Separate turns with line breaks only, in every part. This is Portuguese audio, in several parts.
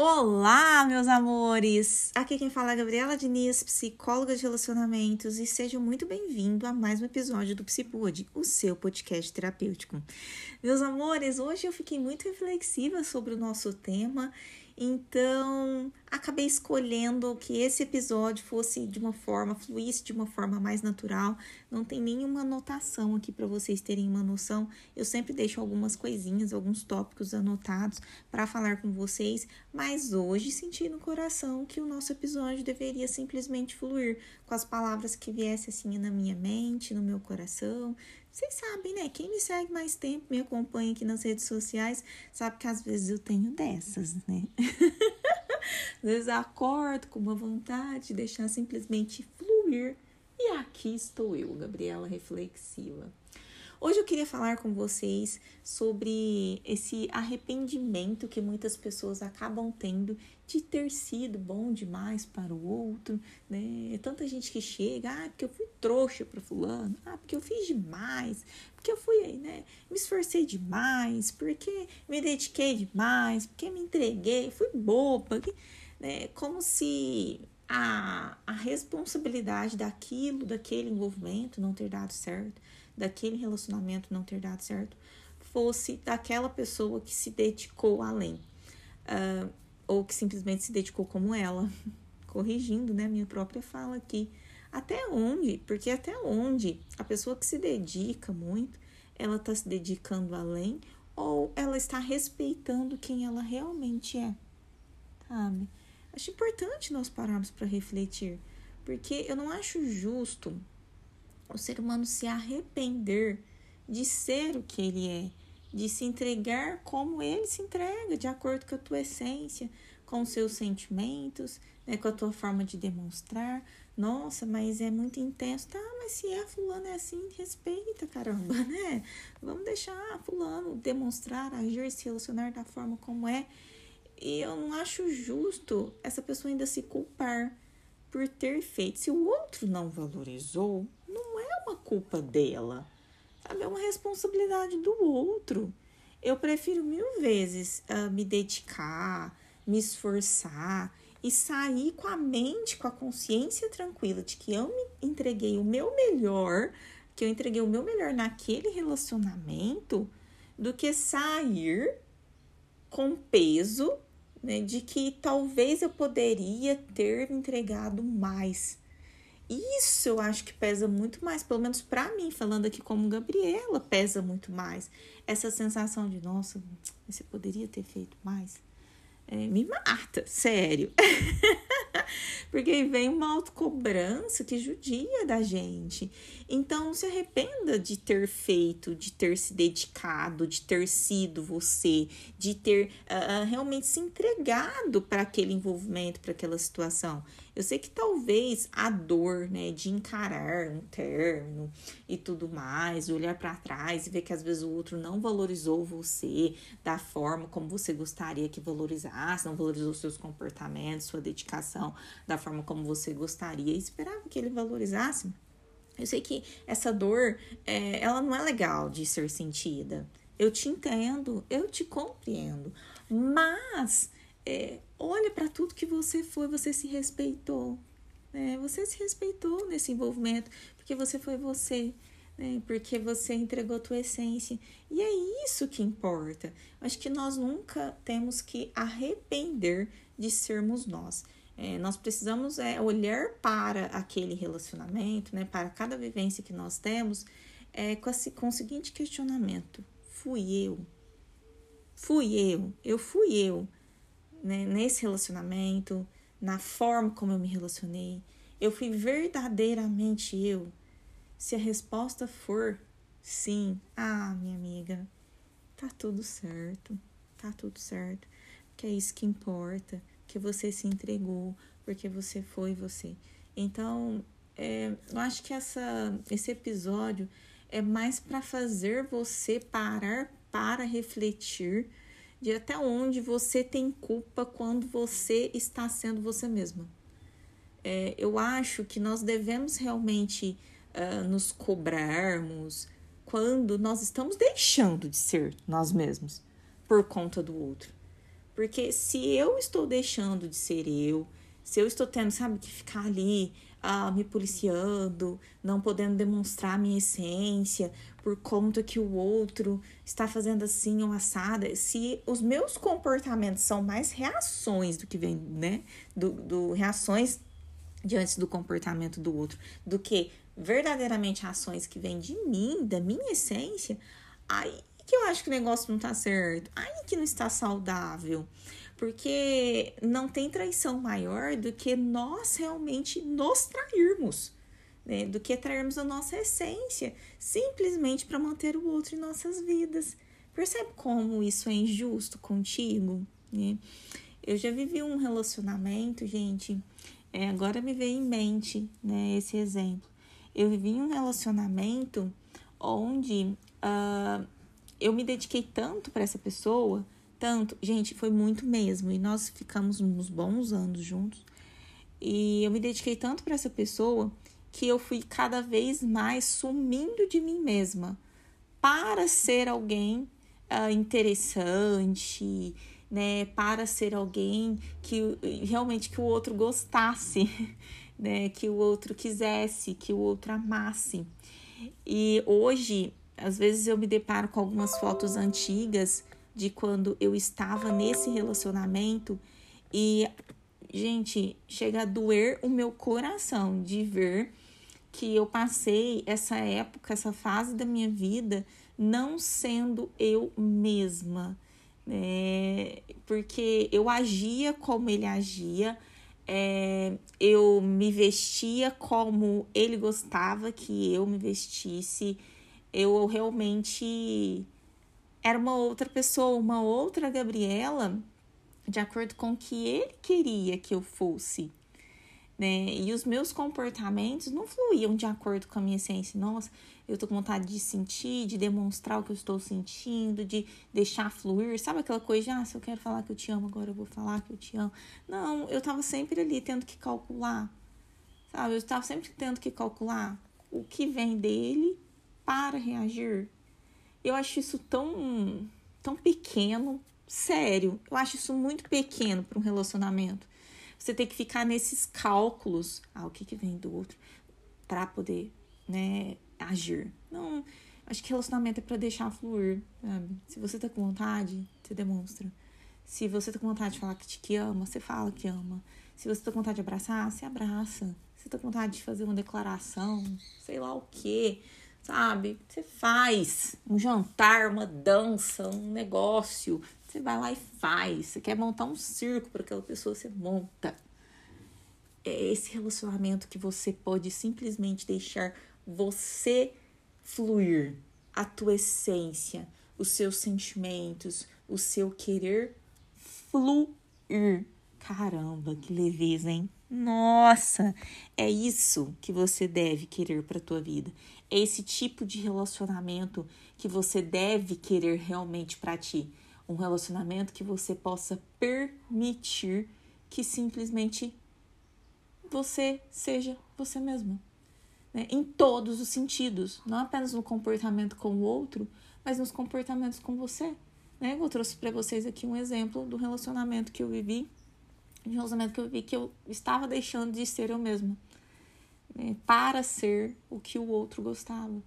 Olá, meus amores! Aqui quem fala é a Gabriela Diniz, psicóloga de relacionamentos, e sejam muito bem-vindos a mais um episódio do Psipod, o seu podcast terapêutico. Meus amores, hoje eu fiquei muito reflexiva sobre o nosso tema então, acabei escolhendo que esse episódio fosse de uma forma, fluísse de uma forma mais natural. Não tem nenhuma anotação aqui para vocês terem uma noção. Eu sempre deixo algumas coisinhas, alguns tópicos anotados para falar com vocês, mas hoje senti no coração que o nosso episódio deveria simplesmente fluir com as palavras que viessem assim na minha mente, no meu coração, vocês sabem, né? Quem me segue mais tempo, me acompanha aqui nas redes sociais, sabe que às vezes eu tenho dessas, né? às vezes acordo com uma vontade de deixar simplesmente fluir. E aqui estou eu, Gabriela Reflexiva. Hoje eu queria falar com vocês sobre esse arrependimento que muitas pessoas acabam tendo de ter sido bom demais para o outro, né? É tanta gente que chega, ah, porque eu fui trouxa para fulano, ah, porque eu fiz demais, porque eu fui, né, me esforcei demais, porque me dediquei demais, porque me entreguei, fui boba, né? Como se a, a responsabilidade daquilo, daquele envolvimento não ter dado certo, daquele relacionamento não ter dado certo fosse daquela pessoa que se dedicou além. Uh, ou que simplesmente se dedicou como ela. Corrigindo, né, minha própria fala aqui. Até onde? Porque até onde a pessoa que se dedica muito, ela está se dedicando além ou ela está respeitando quem ela realmente é, sabe? Acho importante nós pararmos para refletir, porque eu não acho justo o ser humano se arrepender de ser o que ele é, de se entregar como ele se entrega, de acordo com a tua essência, com os seus sentimentos, né, com a tua forma de demonstrar. Nossa, mas é muito intenso. Tá, mas se é fulano é assim, respeita, caramba, né? Vamos deixar fulano demonstrar, agir, se relacionar da forma como é. E eu não acho justo essa pessoa ainda se culpar por ter feito. Se o outro não valorizou, uma culpa dela, sabe? É uma responsabilidade do outro. Eu prefiro mil vezes uh, me dedicar, me esforçar e sair com a mente, com a consciência tranquila de que eu me entreguei o meu melhor, que eu entreguei o meu melhor naquele relacionamento, do que sair com peso né, de que talvez eu poderia ter entregado mais. Isso eu acho que pesa muito mais, pelo menos para mim, falando aqui como Gabriela, pesa muito mais. Essa sensação de, nossa, você poderia ter feito mais. É, me mata, sério. Porque vem uma autocobrança que judia da gente. Então, se arrependa de ter feito, de ter se dedicado, de ter sido você, de ter uh, realmente se entregado para aquele envolvimento, para aquela situação. Eu sei que talvez a dor, né, de encarar um término e tudo mais, olhar para trás e ver que às vezes o outro não valorizou você da forma como você gostaria que valorizasse, não valorizou seus comportamentos, sua dedicação da forma como você gostaria e esperava que ele valorizasse. Eu sei que essa dor, é, ela não é legal de ser sentida. Eu te entendo, eu te compreendo, mas é, olha para tudo que você foi, você se respeitou. Né? Você se respeitou nesse envolvimento, porque você foi você, né? porque você entregou a tua essência. E é isso que importa. Acho que nós nunca temos que arrepender de sermos nós. É, nós precisamos é, olhar para aquele relacionamento, né, para cada vivência que nós temos, é, com, esse, com o seguinte questionamento: fui eu? Fui eu? Eu fui eu? né, nesse relacionamento, na forma como eu me relacionei? Eu fui verdadeiramente eu? Se a resposta for sim, ah, minha amiga, tá tudo certo, tá tudo certo, que é isso que importa, que você se entregou, porque você foi você. Então, é, eu acho que essa, esse episódio é mais para fazer você parar para refletir de até onde você tem culpa quando você está sendo você mesma. É, eu acho que nós devemos realmente uh, nos cobrarmos quando nós estamos deixando de ser nós mesmos por conta do outro. Porque se eu estou deixando de ser eu, se eu estou tendo, sabe, que ficar ali ah, me policiando, não podendo demonstrar minha essência por conta que o outro está fazendo assim ou assada, se os meus comportamentos são mais reações do que vem, né, do, do reações diante do comportamento do outro, do que verdadeiramente ações que vêm de mim, da minha essência, aí que eu acho que o negócio não tá certo, aí que não está saudável. Porque não tem traição maior do que nós realmente nos trairmos, né? Do que trairmos a nossa essência, simplesmente para manter o outro em nossas vidas. Percebe como isso é injusto contigo? Né? Eu já vivi um relacionamento, gente. É, agora me veio em mente né, esse exemplo. Eu vivi um relacionamento onde uh, eu me dediquei tanto para essa pessoa, tanto, gente, foi muito mesmo, e nós ficamos uns bons anos juntos. E eu me dediquei tanto para essa pessoa que eu fui cada vez mais sumindo de mim mesma para ser alguém uh, interessante, né, para ser alguém que realmente que o outro gostasse, né, que o outro quisesse, que o outro amasse. E hoje às vezes eu me deparo com algumas fotos antigas de quando eu estava nesse relacionamento e, gente, chega a doer o meu coração de ver que eu passei essa época, essa fase da minha vida não sendo eu mesma, né? Porque eu agia como ele agia, é, eu me vestia como ele gostava que eu me vestisse eu realmente era uma outra pessoa, uma outra Gabriela, de acordo com o que ele queria que eu fosse. Né? E os meus comportamentos não fluíam de acordo com a minha essência. Nossa, eu tô com vontade de sentir, de demonstrar o que eu estou sentindo, de deixar fluir. Sabe aquela coisa de, ah, se eu quero falar que eu te amo, agora eu vou falar que eu te amo. Não, eu tava sempre ali tendo que calcular. Sabe? Eu tava sempre tendo que calcular o que vem dele para reagir. Eu acho isso tão, tão pequeno, sério. Eu acho isso muito pequeno para um relacionamento. Você tem que ficar nesses cálculos, ah, o que, que vem do outro, para poder, né, agir. Não, acho que relacionamento é para deixar fluir, sabe? Se você tá com vontade, você demonstra. Se você tá com vontade de falar que te que ama, você fala que ama. Se você tá com vontade de abraçar, você abraça. Se você tá com vontade de fazer uma declaração, sei lá o quê sabe? Você faz um jantar, uma dança, um negócio. Você vai lá e faz. Você quer montar um circo para aquela pessoa, você monta. É esse relacionamento que você pode simplesmente deixar você fluir, a tua essência, os seus sentimentos, o seu querer fluir. Caramba, que leveza, hein? Nossa, é isso que você deve querer para tua vida. É esse tipo de relacionamento que você deve querer realmente para ti. Um relacionamento que você possa permitir que simplesmente você seja você mesma. Né? Em todos os sentidos, não apenas no comportamento com o outro, mas nos comportamentos com você. Né? Eu trouxe para vocês aqui um exemplo do relacionamento que eu vivi de relacionamento que eu vi que eu estava deixando de ser eu mesma né, para ser o que o outro gostava.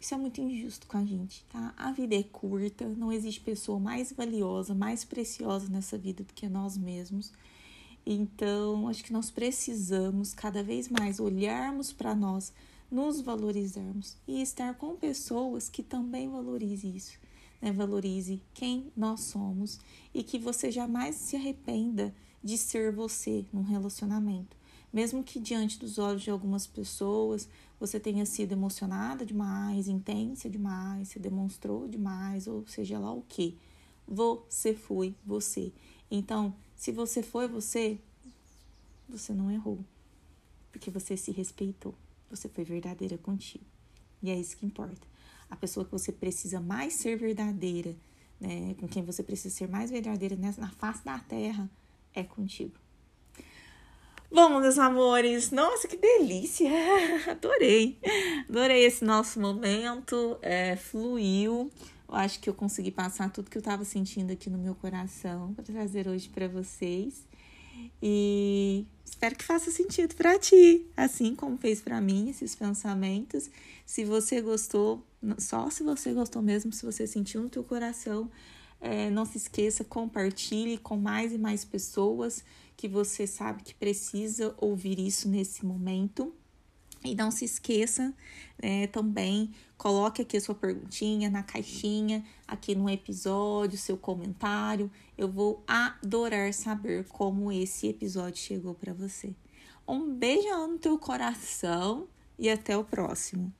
Isso é muito injusto com a gente, tá? A vida é curta, não existe pessoa mais valiosa, mais preciosa nessa vida do que nós mesmos. Então, acho que nós precisamos cada vez mais olharmos para nós, nos valorizarmos e estar com pessoas que também valorizem isso, né? Valorize quem nós somos e que você jamais se arrependa de ser você num relacionamento. Mesmo que diante dos olhos de algumas pessoas você tenha sido emocionada demais, intensa demais, se demonstrou demais, ou seja lá o que, você foi você. Então, se você foi você, você não errou, porque você se respeitou, você foi verdadeira contigo. E é isso que importa. A pessoa que você precisa mais ser verdadeira, né, com quem você precisa ser mais verdadeira na face da terra, é contigo. Bom, meus amores, nossa, que delícia! Adorei, adorei esse nosso momento, é, fluiu. Eu acho que eu consegui passar tudo que eu estava sentindo aqui no meu coração para trazer hoje para vocês. E espero que faça sentido para ti, assim como fez para mim esses pensamentos. Se você gostou, só se você gostou mesmo, se você sentiu no teu coração, é, não se esqueça, compartilhe com mais e mais pessoas que você sabe que precisa ouvir isso nesse momento. E não se esqueça é, também, coloque aqui a sua perguntinha na caixinha, aqui no episódio, seu comentário. Eu vou adorar saber como esse episódio chegou para você. Um beijão no teu coração e até o próximo.